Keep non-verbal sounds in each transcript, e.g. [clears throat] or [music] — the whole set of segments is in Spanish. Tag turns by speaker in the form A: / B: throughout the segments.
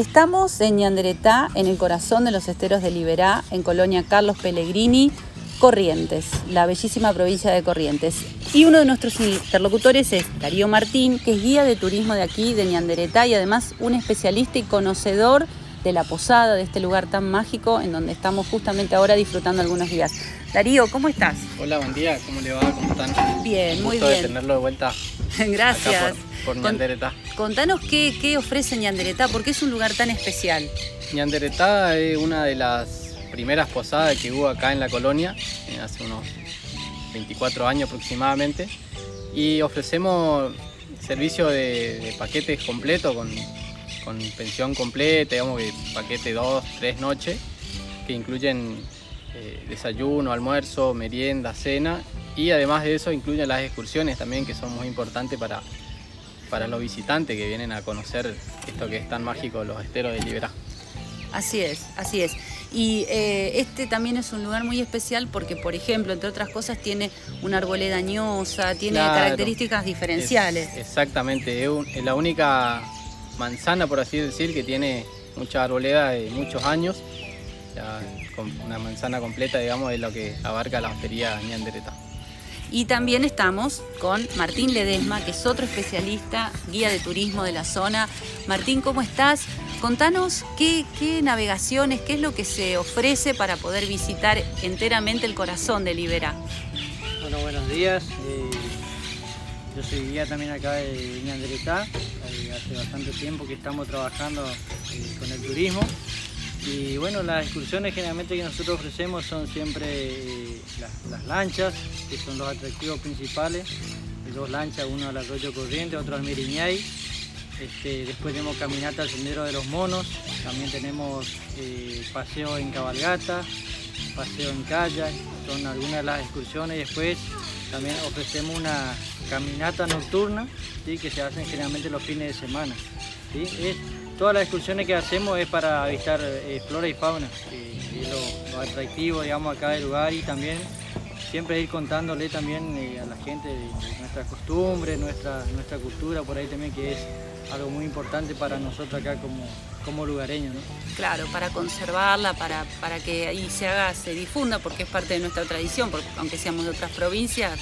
A: Estamos en Ñanderetá, en el corazón de los esteros de Liberá, en Colonia Carlos Pellegrini, Corrientes, la bellísima provincia de Corrientes. Y uno de nuestros interlocutores es Darío Martín, que es guía de turismo de aquí, de Ñanderetá, y además un especialista y conocedor de la posada, de este lugar tan mágico en donde estamos justamente ahora disfrutando algunos días. Darío, ¿cómo estás?
B: Hola, buen día, ¿cómo le va? ¿Cómo están?
A: Bien, muy
B: Gusto
A: bien.
B: de tenerlo de vuelta. [laughs]
A: Gracias.
B: Por, por Ñanderetá.
A: Contanos qué, qué ofrece Ñanderetá, por qué es un lugar tan especial.
B: Ñanderetá es una de las primeras posadas que hubo acá en la colonia, eh, hace unos 24 años aproximadamente, y ofrecemos servicio de, de paquetes completos con, con pensión completa, digamos que paquete 2, 3 noches, que incluyen eh, desayuno, almuerzo, merienda, cena, y además de eso incluyen las excursiones también, que son muy importantes para, para los visitantes que vienen a conocer esto que es tan mágico, los esteros de Liberá.
A: Así es, así es. Y eh, este también es un lugar muy especial porque, por ejemplo, entre otras cosas, tiene una arboleda añosa, tiene
B: Claro.
A: características diferenciales.
B: Es- exactamente, es, la única manzana, por así decir, que tiene mucha arboleda de muchos años. Ya, una manzana completa, digamos, de lo que abarca la hostería Ñanderetá.
A: Y también estamos con Martín Ledesma, que es otro especialista, guía de turismo de la zona. Martín, ¿cómo estás? Contanos qué, qué navegaciones, qué es lo que se ofrece para poder visitar enteramente el corazón de Liberá.
C: Bueno, buenos días. Eh, yo soy guía también acá de Ñanderetá. Eh, hace bastante tiempo que estamos trabajando eh, con el turismo. Y bueno, las excursiones generalmente que nosotros ofrecemos son siempre eh, las, lanchas, que son los atractivos principales. Dos lanchas, uno al arroyo Corriente, otro al Miriñay. Este, después tenemos caminata al Sendero de los Monos, también tenemos eh, paseo en cabalgata, paseo en kayak, son algunas de las excursiones. Después también ofrecemos una caminata nocturna ¿sí? que se hacen generalmente los fines de semana. ¿sí? Todas las excursiones que hacemos es para avistar eh, flora y fauna, que es lo, atractivo digamos, acá del lugar y también siempre ir contándole también eh, a la gente nuestras costumbres, nuestra, nuestra cultura, por ahí también que es algo muy importante para nosotros acá como, como lugareños. ¿no?
A: Claro, para conservarla, para, para que ahí se haga, se difunda, porque es parte de nuestra tradición, porque aunque seamos de otras provincias,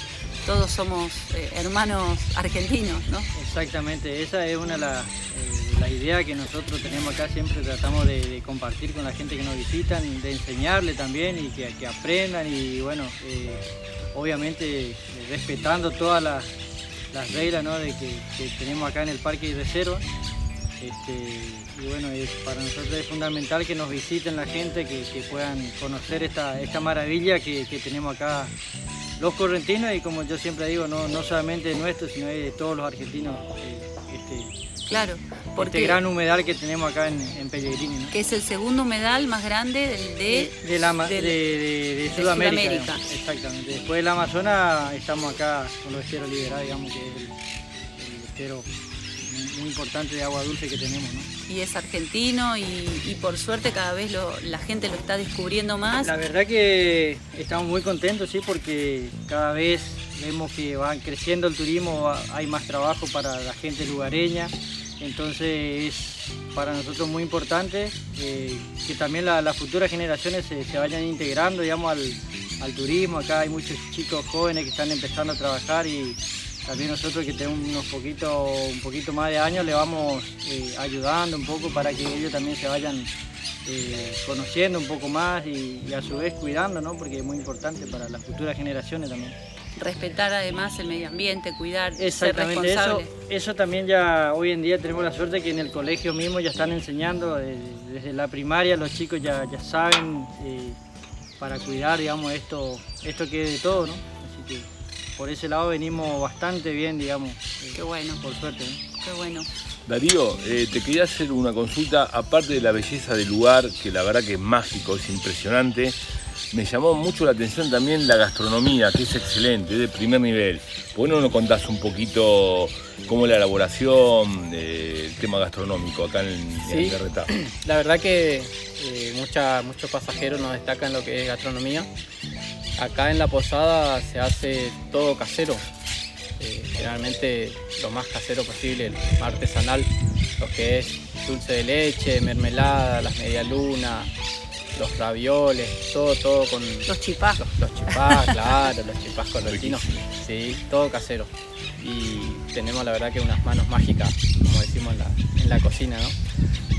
A: todos somos eh, hermanos argentinos, ¿no?
C: Exactamente, esa es una de las eh, de las ideas que nosotros tenemos acá, siempre tratamos de, de compartir con la gente que nos visitan, de enseñarle también y que, aprendan y bueno, eh, obviamente respetando todas las, las reglas ¿no? de que, tenemos acá en el parque y reserva. Este, y bueno, es- para nosotros es fundamental que nos visiten la gente, que, que puedan conocer esta, esta maravilla que tenemos acá los correntinos y como yo siempre digo, no, no solamente nuestro, sino de todos los argentinos, eh, este,
A: Claro, porque
C: este gran humedal que tenemos acá en, en Pellegrini. ¿no?
A: que es el segundo humedal más grande del- de,
C: de, Sudamérica.
A: Sudamérica.
C: digamos. Exactamente. Después del Amazonas estamos acá con los esteros liberados, digamos que es el, el estero muy importante de agua dulce que tenemos. ¿no?
A: y es argentino y, y por suerte cada vez lo- la gente lo está descubriendo más.
C: La verdad que estamos muy contentos, sí, porque cada vez vemos que va creciendo el turismo, hay más trabajo para la gente lugareña, entonces es para nosotros muy importante eh, que también la- las futuras generaciones se, se vayan integrando, digamos, al, al turismo. Acá hay muchos chicos jóvenes que están empezando a trabajar y también nosotros que tenemos unos poquito, un poquito más de años le vamos eh, ayudando un poco para que ellos también se vayan eh, conociendo un poco más y, y a su vez cuidando, ¿no? porque es muy importante para las futuras generaciones también.
A: Respetar además el medio ambiente, cuidar,
C: Exactamente, eso,
A: responsable.
C: eso también ya hoy en día tenemos la suerte que en el colegio mismo ya están enseñando, eh, desde la primaria los chicos ya, ya saben eh, para cuidar, digamos, esto, esto que es de todo, ¿no? Por ese lado venimos bastante bien, digamos, eh,
A: Qué bueno,
C: por suerte. ¿no?
A: qué bueno.
D: Darío, eh, te quería hacer una consulta, aparte de la belleza del lugar, que la verdad que es mágico, es impresionante, me llamó mucho la atención también la gastronomía, que es excelente, es de primer nivel. ¿Por qué no nos contás un poquito cómo es la elaboración, eh, el tema gastronómico acá en,
B: Sí.
D: en? [clears throat]
B: La verdad que eh, mucha- muchos pasajeros nos destacan lo que es gastronomía. Acá en la posada se hace todo casero. Eh, generalmente lo más casero posible, lo más artesanal, lo que es dulce de leche, mermelada, las medialunas, los ravioles, todo, todo con
A: Los chipás.
B: los, los chipás, [laughs] claro, los chipás correntinos, sí, todo casero. Y tenemos la verdad que unas manos mágicas, como decimos en la, en la cocina, ¿no?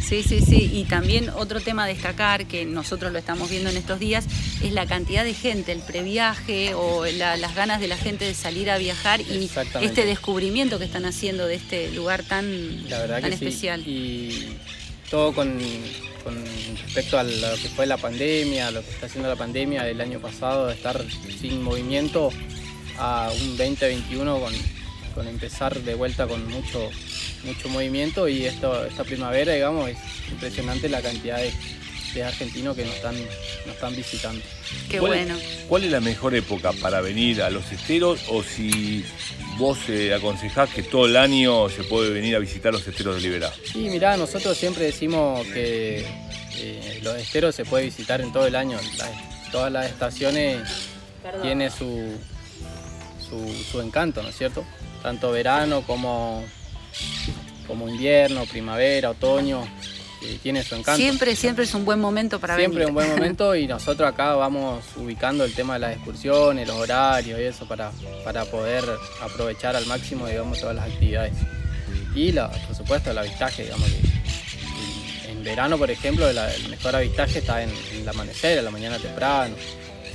A: Sí, sí, sí. Y también otro tema a destacar, que nosotros lo estamos viendo en estos días, es la cantidad de gente, el previaje o la- las ganas de la gente de salir a viajar y este descubrimiento que están haciendo de este lugar tan,
B: La verdad
A: tan
B: que sí.
A: especial.
B: Y todo con, con respecto a lo que fue la pandemia, lo que está haciendo la pandemia del año pasado, de estar sin movimiento a un 2021 con, con empezar de vuelta con mucho, mucho movimiento. Y esto, esta primavera, digamos, es impresionante la cantidad de, de argentinos que nos están, nos están visitando.
A: Qué
D: ¿Cuál,
A: bueno.
D: ¿Cuál es la mejor época para venir a los esteros o si vos eh, aconsejás que todo el año se puede venir a visitar los esteros de Liberá?
B: Sí, mirá, nosotros siempre decimos que eh, los esteros se puede visitar en todo el año. La- todas las estaciones tienen su, su, su encanto, ¿no es cierto? Tanto verano como, como invierno, primavera, otoño, tiene su encanto.
A: Siempre, siempre es un buen momento para
B: Siempre
A: venir.
B: un buen [laughs] momento y nosotros acá vamos ubicando el tema de las excursiones, los horarios y eso para, para poder aprovechar al máximo digamos, todas las actividades. Y la- por supuesto el avistaje, digamos que en- verano por ejemplo la- el mejor avistaje está en, en el amanecer, a la mañana temprano,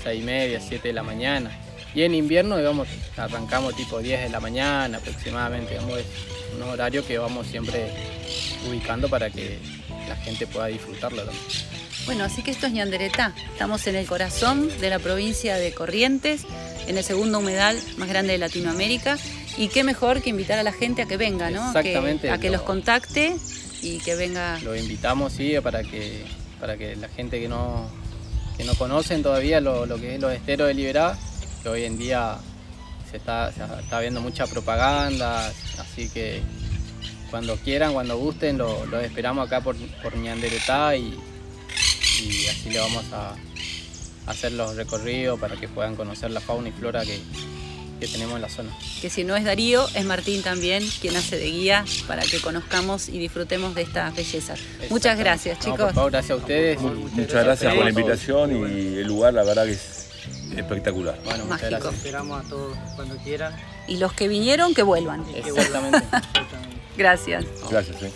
B: 6 y media, 7 de la mañana. Y en invierno digamos arrancamos tipo 10 de la mañana aproximadamente, digamos, es un horario que vamos siempre ubicando para que gente pueda disfrutarlo también.
A: Bueno, así que esto es Ñanderetá. Estamos en el corazón de la provincia de Corrientes, en el segundo humedal más grande de Latinoamérica. Y qué mejor que invitar a la gente a que venga, ¿no?
B: Exactamente,
A: Que- a que
B: lo-
A: los contacte y que venga.
B: Lo invitamos, sí, para que, para que la gente que no, que no conocen todavía lo, lo que es los esteros de Liberá, que hoy en día se está, se está viendo mucha propaganda, así que cuando quieran, cuando gusten, lo, lo esperamos acá por, por Ñanderetá y, y así le vamos a, a hacer los recorridos para que puedan conocer la fauna y flora que, que tenemos en la zona.
A: Que si no es Darío, es Martín también quien hace de guía para que conozcamos y disfrutemos de estas bellezas. Muchas gracias,
B: No,
A: chicos.
B: por favor, gracias a ustedes. y-
D: Muchas gracias por la invitación y el lugar la verdad que es espectacular.
B: Bueno, muchas
A: Mágico.
B: gracias.
C: Esperamos a todos cuando quieran.
A: Y los que vinieron, que vuelvan. [laughs]
C: que vuelvan.
B: Exactamente.
C: Exactamente.
A: Gracias.
D: Gracias. eh.